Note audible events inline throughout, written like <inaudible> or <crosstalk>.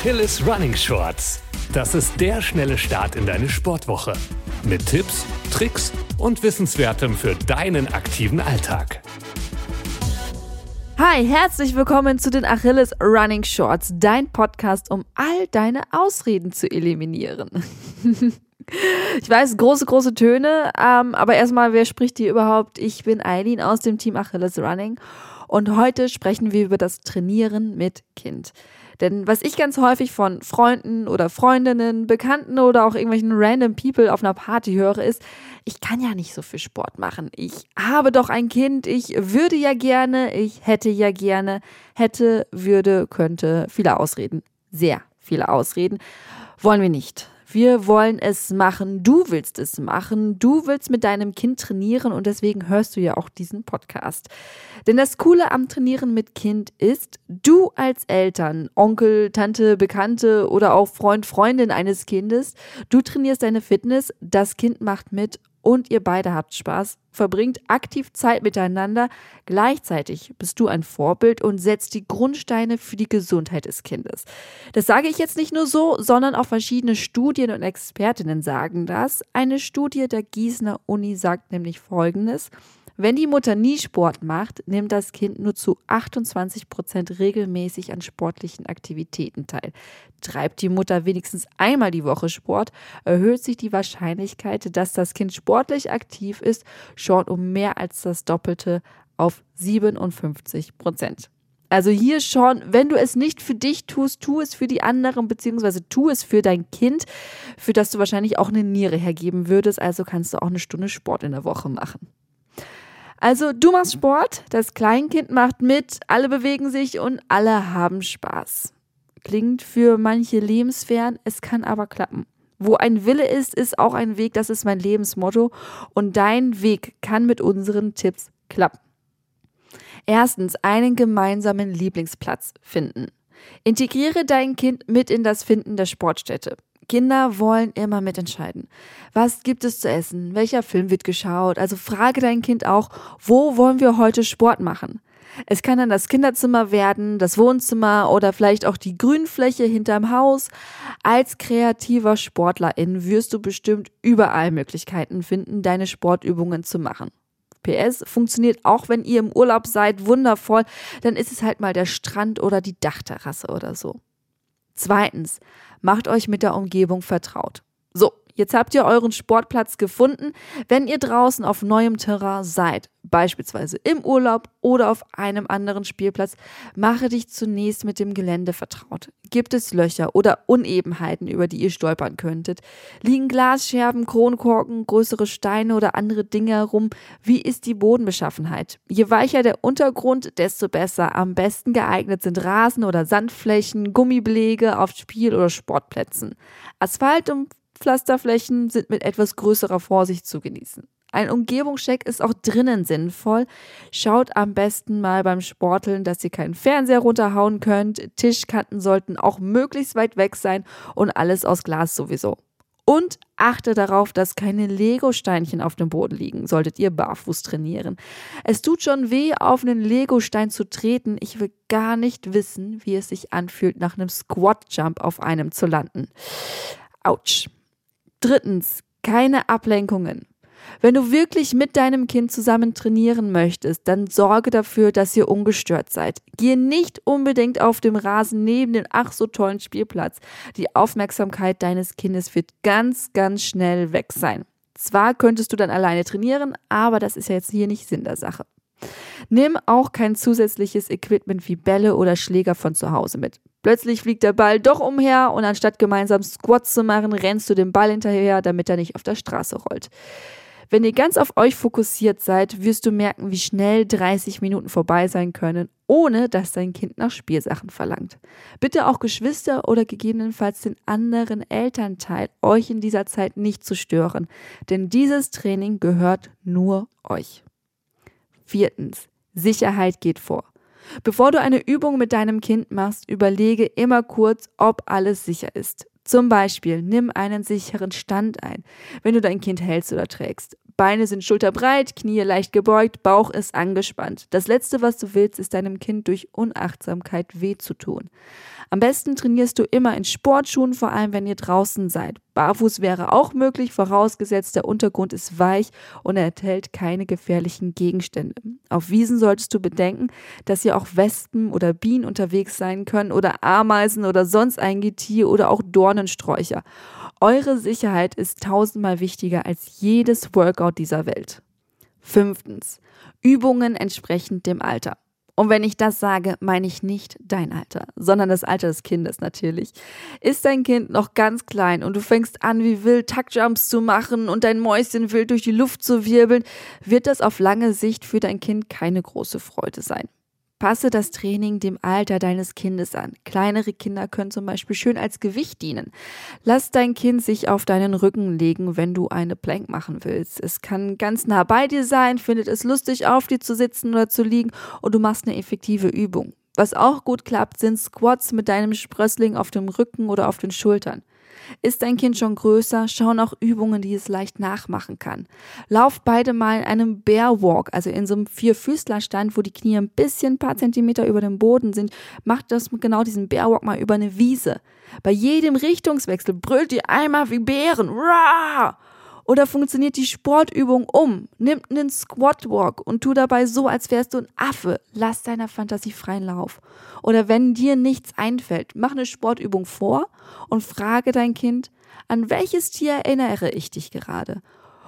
Achilles Running Shorts. Das ist der schnelle Start in deine Sportwoche. Mit Tipps, Tricks und Wissenswertem für deinen aktiven Alltag. Hi, herzlich willkommen zu den Achilles Running Shorts, dein Podcast, um all deine Ausreden zu eliminieren. <laughs> ich weiß, große, große Töne, ähm, aber erstmal, wer spricht hier überhaupt? Ich bin Eileen aus dem Team Achilles Running und heute sprechen wir über das Trainieren mit Kind. Denn was ich ganz häufig von Freunden oder Freundinnen, Bekannten oder auch irgendwelchen random People auf einer Party höre, ist, ich kann ja nicht so viel Sport machen. Ich habe doch ein Kind, ich würde ja gerne, ich hätte ja gerne, hätte, würde, könnte, viele Ausreden. Sehr viele Ausreden. Wollen wir nicht. Wir wollen es machen. Du willst es machen. Du willst mit deinem Kind trainieren und deswegen hörst du ja auch diesen Podcast. Denn das Coole am Trainieren mit Kind ist, du als Eltern, Onkel, Tante, Bekannte oder auch Freund, Freundin eines Kindes, du trainierst deine Fitness, das Kind macht mit und ihr beide habt Spaß, verbringt aktiv Zeit miteinander. Gleichzeitig bist du ein Vorbild und setzt die Grundsteine für die Gesundheit des Kindes. Das sage ich jetzt nicht nur so, sondern auch verschiedene Studien und Expertinnen sagen das. Eine Studie der Gießener Uni sagt nämlich Folgendes. Wenn die Mutter nie Sport macht, nimmt das Kind nur zu 28 Prozent regelmäßig an sportlichen Aktivitäten teil. Treibt die Mutter wenigstens einmal die Woche Sport, erhöht sich die Wahrscheinlichkeit, dass das Kind sportlich aktiv ist, schon um mehr als das Doppelte auf 57 Prozent. Also hier schon, wenn du es nicht für dich tust, tu es für die anderen, beziehungsweise tu es für dein Kind, für das du wahrscheinlich auch eine Niere hergeben würdest. Also kannst du auch eine Stunde Sport in der Woche machen. Also du machst Sport, das Kleinkind macht mit, alle bewegen sich und alle haben Spaß. Klingt für manche lebensfern, es kann aber klappen. Wo ein Wille ist, ist auch ein Weg, das ist mein Lebensmotto und dein Weg kann mit unseren Tipps klappen. Erstens, einen gemeinsamen Lieblingsplatz finden. Integriere dein Kind mit in das Finden der Sportstätte. Kinder wollen immer mitentscheiden. Was gibt es zu essen? Welcher Film wird geschaut? Also frage dein Kind auch, wo wollen wir heute Sport machen? Es kann dann das Kinderzimmer werden, das Wohnzimmer oder vielleicht auch die Grünfläche hinterm Haus. Als kreativer Sportlerin wirst du bestimmt überall Möglichkeiten finden, deine Sportübungen zu machen. PS funktioniert auch, wenn ihr im Urlaub seid, wundervoll. Dann ist es halt mal der Strand oder die Dachterrasse oder so. Zweitens, macht euch mit der Umgebung vertraut. So, Jetzt habt ihr euren Sportplatz gefunden. Wenn ihr draußen auf neuem Terrain seid, beispielsweise im Urlaub oder auf einem anderen Spielplatz, mache dich zunächst mit dem Gelände vertraut. Gibt es Löcher oder Unebenheiten, über die ihr stolpern könntet? Liegen Glasscherben, Kronkorken, größere Steine oder andere Dinge herum? Wie ist die Bodenbeschaffenheit? Je weicher der Untergrund, desto besser. Am besten geeignet sind Rasen oder Sandflächen, Gummibelege auf Spiel- oder Sportplätzen. Asphalt und Pflasterflächen sind mit etwas größerer Vorsicht zu genießen. Ein Umgebungscheck ist auch drinnen sinnvoll. Schaut am besten mal beim Sporteln, dass ihr keinen Fernseher runterhauen könnt. Tischkanten sollten auch möglichst weit weg sein und alles aus Glas sowieso. Und achte darauf, dass keine Lego-Steinchen auf dem Boden liegen, solltet ihr barfuß trainieren. Es tut schon weh, auf einen Lego-Stein zu treten. Ich will gar nicht wissen, wie es sich anfühlt, nach einem Squat-Jump auf einem zu landen. Autsch. Drittens, keine Ablenkungen. Wenn du wirklich mit deinem Kind zusammen trainieren möchtest, dann sorge dafür, dass ihr ungestört seid. Gehe nicht unbedingt auf dem Rasen neben den ach so tollen Spielplatz. Die Aufmerksamkeit deines Kindes wird ganz, ganz schnell weg sein. Zwar könntest du dann alleine trainieren, aber das ist ja jetzt hier nicht Sinn der Sache. Nimm auch kein zusätzliches Equipment wie Bälle oder Schläger von zu Hause mit. Plötzlich fliegt der Ball doch umher und anstatt gemeinsam Squats zu machen, rennst du dem Ball hinterher, damit er nicht auf der Straße rollt. Wenn ihr ganz auf euch fokussiert seid, wirst du merken, wie schnell 30 Minuten vorbei sein können, ohne dass dein Kind nach Spielsachen verlangt. Bitte auch Geschwister oder gegebenenfalls den anderen Elternteil, euch in dieser Zeit nicht zu stören, denn dieses Training gehört nur euch. Viertens. Sicherheit geht vor. Bevor du eine Übung mit deinem Kind machst, überlege immer kurz, ob alles sicher ist. Zum Beispiel, nimm einen sicheren Stand ein, wenn du dein Kind hältst oder trägst. Beine sind schulterbreit, Knie leicht gebeugt, Bauch ist angespannt. Das Letzte, was du willst, ist deinem Kind durch Unachtsamkeit weh zu tun. Am besten trainierst du immer in Sportschuhen, vor allem wenn ihr draußen seid. Barfuß wäre auch möglich, vorausgesetzt der Untergrund ist weich und enthält keine gefährlichen Gegenstände. Auf Wiesen solltest du bedenken, dass hier auch Wespen oder Bienen unterwegs sein können oder Ameisen oder sonst ein Getier oder auch Dornensträucher. Eure Sicherheit ist tausendmal wichtiger als jedes Workout dieser Welt. Fünftens. Übungen entsprechend dem Alter. Und wenn ich das sage, meine ich nicht dein Alter, sondern das Alter des Kindes natürlich. Ist dein Kind noch ganz klein und du fängst an, wie wild Taktjumps zu machen und dein Mäuschen wild durch die Luft zu wirbeln, wird das auf lange Sicht für dein Kind keine große Freude sein. Passe das Training dem Alter deines Kindes an. Kleinere Kinder können zum Beispiel schön als Gewicht dienen. Lass dein Kind sich auf deinen Rücken legen, wenn du eine Plank machen willst. Es kann ganz nah bei dir sein, findet es lustig, auf dir zu sitzen oder zu liegen und du machst eine effektive Übung. Was auch gut klappt, sind Squats mit deinem Sprössling auf dem Rücken oder auf den Schultern. Ist dein Kind schon größer, schau nach Übungen, die es leicht nachmachen kann. Lauf beide mal in einem Bear Walk, also in so einem Vierfüßlerstand, wo die Knie ein bisschen ein paar Zentimeter über dem Boden sind. Mach das mit genau diesen Bear Walk mal über eine Wiese. Bei jedem Richtungswechsel brüllt ihr einmal wie Bären. Rah! Oder funktioniert die Sportübung um? Nimm einen Squat Walk und tu dabei so, als wärst du ein Affe. Lass deiner Fantasie freien Lauf. Oder wenn dir nichts einfällt, mach eine Sportübung vor und frage dein Kind, an welches Tier erinnere ich dich gerade?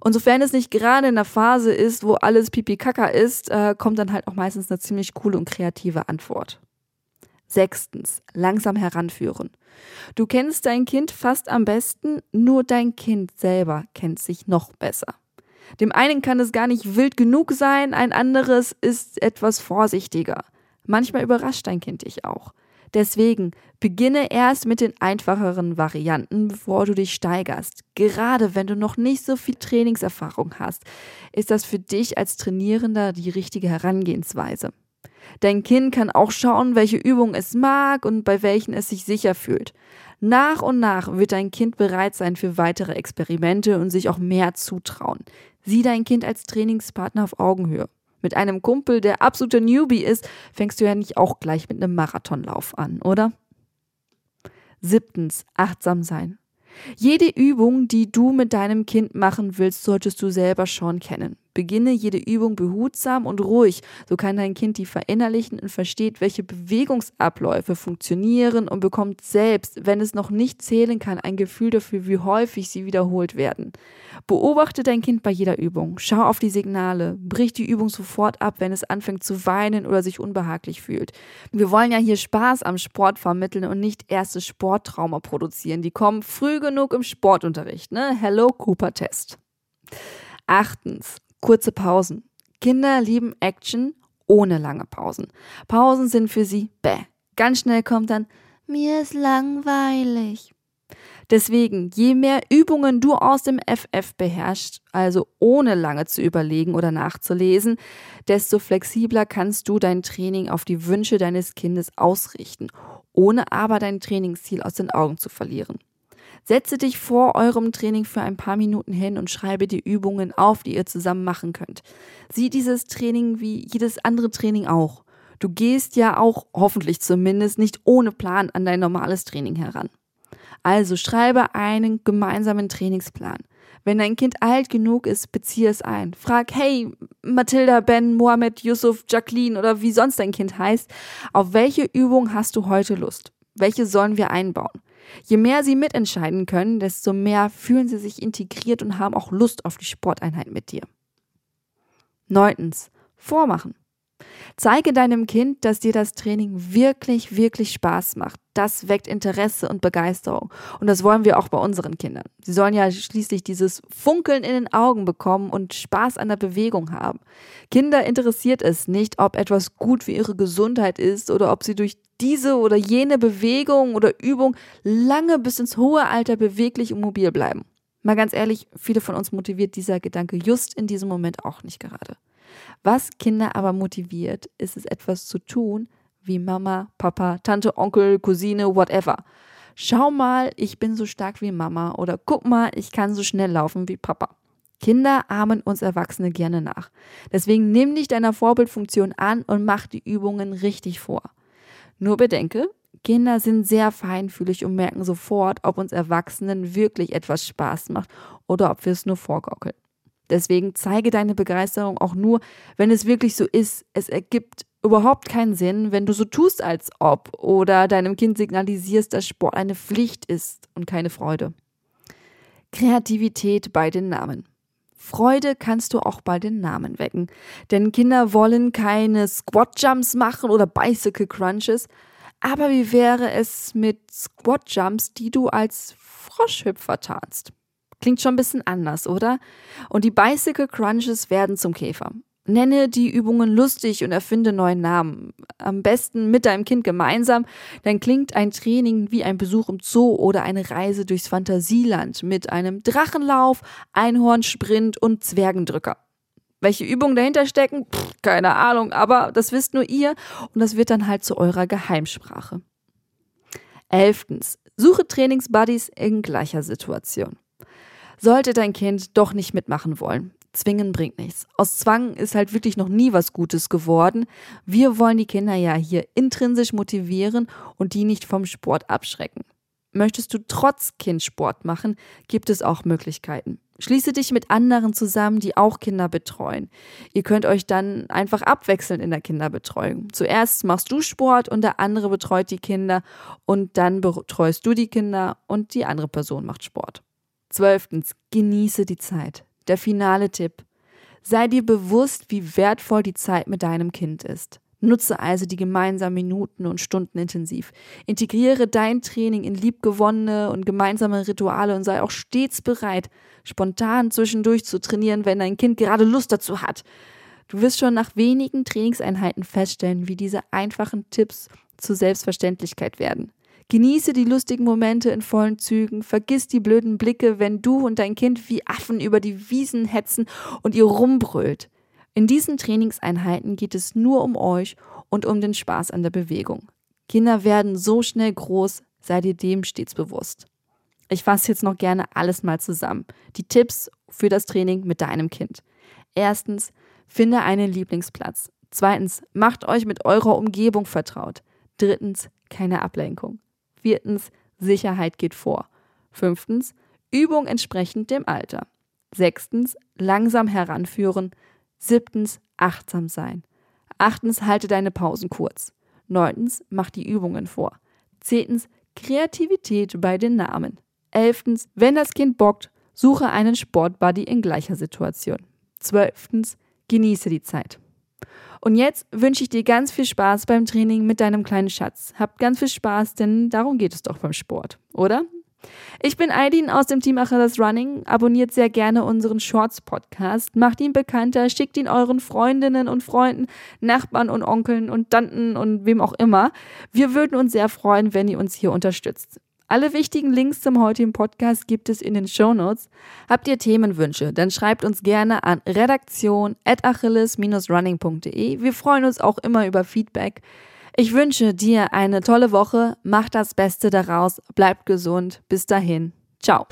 Und sofern es nicht gerade in der Phase ist, wo alles pipi kaka ist, äh, kommt dann halt auch meistens eine ziemlich coole und kreative Antwort. Sechstens, langsam heranführen. Du kennst dein Kind fast am besten, nur dein Kind selber kennt sich noch besser. Dem einen kann es gar nicht wild genug sein, ein anderes ist etwas vorsichtiger. Manchmal überrascht dein Kind dich auch. Deswegen beginne erst mit den einfacheren Varianten, bevor du dich steigerst. Gerade wenn du noch nicht so viel Trainingserfahrung hast, ist das für dich als Trainierender die richtige Herangehensweise. Dein Kind kann auch schauen, welche Übungen es mag und bei welchen es sich sicher fühlt. Nach und nach wird dein Kind bereit sein für weitere Experimente und sich auch mehr zutrauen. Sieh dein Kind als Trainingspartner auf Augenhöhe. Mit einem Kumpel, der absoluter Newbie ist, fängst du ja nicht auch gleich mit einem Marathonlauf an, oder? Siebtens, achtsam sein. Jede Übung, die du mit deinem Kind machen willst, solltest du selber schon kennen. Beginne jede Übung behutsam und ruhig, so kann dein Kind die verinnerlichen und versteht, welche Bewegungsabläufe funktionieren und bekommt selbst, wenn es noch nicht zählen kann, ein Gefühl dafür, wie häufig sie wiederholt werden. Beobachte dein Kind bei jeder Übung, schau auf die Signale, brich die Übung sofort ab, wenn es anfängt zu weinen oder sich unbehaglich fühlt. Wir wollen ja hier Spaß am Sport vermitteln und nicht erste Sporttrauma produzieren. Die kommen früh genug im Sportunterricht, ne? Hello Cooper Test. Achtens, Kurze Pausen. Kinder lieben Action ohne lange Pausen. Pausen sind für sie bäh. Ganz schnell kommt dann, mir ist langweilig. Deswegen, je mehr Übungen du aus dem FF beherrschst, also ohne lange zu überlegen oder nachzulesen, desto flexibler kannst du dein Training auf die Wünsche deines Kindes ausrichten, ohne aber dein Trainingsziel aus den Augen zu verlieren. Setze dich vor eurem Training für ein paar Minuten hin und schreibe die Übungen auf, die ihr zusammen machen könnt. Sieh dieses Training wie jedes andere Training auch. Du gehst ja auch, hoffentlich zumindest, nicht ohne Plan an dein normales Training heran. Also schreibe einen gemeinsamen Trainingsplan. Wenn dein Kind alt genug ist, beziehe es ein. Frag, hey, Mathilda, Ben, Mohammed, Yusuf, Jacqueline oder wie sonst dein Kind heißt, auf welche Übung hast du heute Lust? Welche sollen wir einbauen? Je mehr sie mitentscheiden können, desto mehr fühlen sie sich integriert und haben auch Lust auf die Sporteinheit mit dir. Neuntens, vormachen. Zeige deinem Kind, dass dir das Training wirklich, wirklich Spaß macht. Das weckt Interesse und Begeisterung. Und das wollen wir auch bei unseren Kindern. Sie sollen ja schließlich dieses Funkeln in den Augen bekommen und Spaß an der Bewegung haben. Kinder interessiert es nicht, ob etwas gut für ihre Gesundheit ist oder ob sie durch diese oder jene Bewegung oder Übung lange bis ins hohe Alter beweglich und mobil bleiben. Mal ganz ehrlich, viele von uns motiviert dieser Gedanke just in diesem Moment auch nicht gerade. Was Kinder aber motiviert, ist es etwas zu tun, wie Mama, Papa, Tante, Onkel, Cousine, whatever. Schau mal, ich bin so stark wie Mama oder guck mal, ich kann so schnell laufen wie Papa. Kinder ahmen uns Erwachsene gerne nach. Deswegen nimm dich deiner Vorbildfunktion an und mach die Übungen richtig vor. Nur bedenke, Kinder sind sehr feinfühlig und merken sofort, ob uns Erwachsenen wirklich etwas Spaß macht oder ob wir es nur vorgaukeln. Deswegen zeige deine Begeisterung auch nur, wenn es wirklich so ist. Es ergibt überhaupt keinen Sinn, wenn du so tust, als ob oder deinem Kind signalisierst, dass Sport eine Pflicht ist und keine Freude. Kreativität bei den Namen. Freude kannst du auch bei den Namen wecken, denn Kinder wollen keine Squat Jumps machen oder Bicycle Crunches, aber wie wäre es mit Squat Jumps, die du als Froschhüpfer tarnst? Klingt schon ein bisschen anders, oder? Und die Bicycle Crunches werden zum Käfer. Nenne die Übungen lustig und erfinde neuen Namen. Am besten mit deinem Kind gemeinsam, dann klingt ein Training wie ein Besuch im Zoo oder eine Reise durchs Fantasieland mit einem Drachenlauf, Einhornsprint und Zwergendrücker. Welche Übungen dahinter stecken? Pff, keine Ahnung, aber das wisst nur ihr und das wird dann halt zu eurer Geheimsprache. Elftens. Suche Trainingsbuddies in gleicher Situation. Sollte dein Kind doch nicht mitmachen wollen, zwingen bringt nichts. Aus Zwang ist halt wirklich noch nie was Gutes geworden. Wir wollen die Kinder ja hier intrinsisch motivieren und die nicht vom Sport abschrecken. Möchtest du trotz Kind Sport machen, gibt es auch Möglichkeiten. Schließe dich mit anderen zusammen, die auch Kinder betreuen. Ihr könnt euch dann einfach abwechseln in der Kinderbetreuung. Zuerst machst du Sport und der andere betreut die Kinder und dann betreust du die Kinder und die andere Person macht Sport. Zwölftens, genieße die Zeit. Der finale Tipp. Sei dir bewusst, wie wertvoll die Zeit mit deinem Kind ist. Nutze also die gemeinsamen Minuten und Stunden intensiv. Integriere dein Training in liebgewonnene und gemeinsame Rituale und sei auch stets bereit, spontan zwischendurch zu trainieren, wenn dein Kind gerade Lust dazu hat. Du wirst schon nach wenigen Trainingseinheiten feststellen, wie diese einfachen Tipps zur Selbstverständlichkeit werden. Genieße die lustigen Momente in vollen Zügen, vergiss die blöden Blicke, wenn du und dein Kind wie Affen über die Wiesen hetzen und ihr rumbrüllt. In diesen Trainingseinheiten geht es nur um euch und um den Spaß an der Bewegung. Kinder werden so schnell groß, sei dir dem stets bewusst. Ich fasse jetzt noch gerne alles mal zusammen. Die Tipps für das Training mit deinem Kind. Erstens, finde einen Lieblingsplatz. Zweitens, macht euch mit eurer Umgebung vertraut. Drittens, keine Ablenkung. Viertens, Sicherheit geht vor. Fünftens, Übung entsprechend dem Alter. Sechstens, langsam heranführen. Siebtens, achtsam sein. Achtens, halte deine Pausen kurz. Neuntens, mach die Übungen vor. Zehntens, Kreativität bei den Namen. Elftens, wenn das Kind bockt, suche einen Sportbuddy in gleicher Situation. Zwölftens, genieße die Zeit. Und jetzt wünsche ich dir ganz viel Spaß beim Training mit deinem kleinen Schatz. Habt ganz viel Spaß, denn darum geht es doch beim Sport, oder? Ich bin Aidin aus dem Team Achilles Running. Abonniert sehr gerne unseren Shorts-Podcast. Macht ihn bekannter, schickt ihn euren Freundinnen und Freunden, Nachbarn und Onkeln und Tanten und wem auch immer. Wir würden uns sehr freuen, wenn ihr uns hier unterstützt. Alle wichtigen Links zum heutigen Podcast gibt es in den Show Notes. Habt ihr Themenwünsche, dann schreibt uns gerne an redaktion@achilles-running.de. Wir freuen uns auch immer über Feedback. Ich wünsche dir eine tolle Woche, mach das Beste daraus, bleib gesund. Bis dahin. Ciao.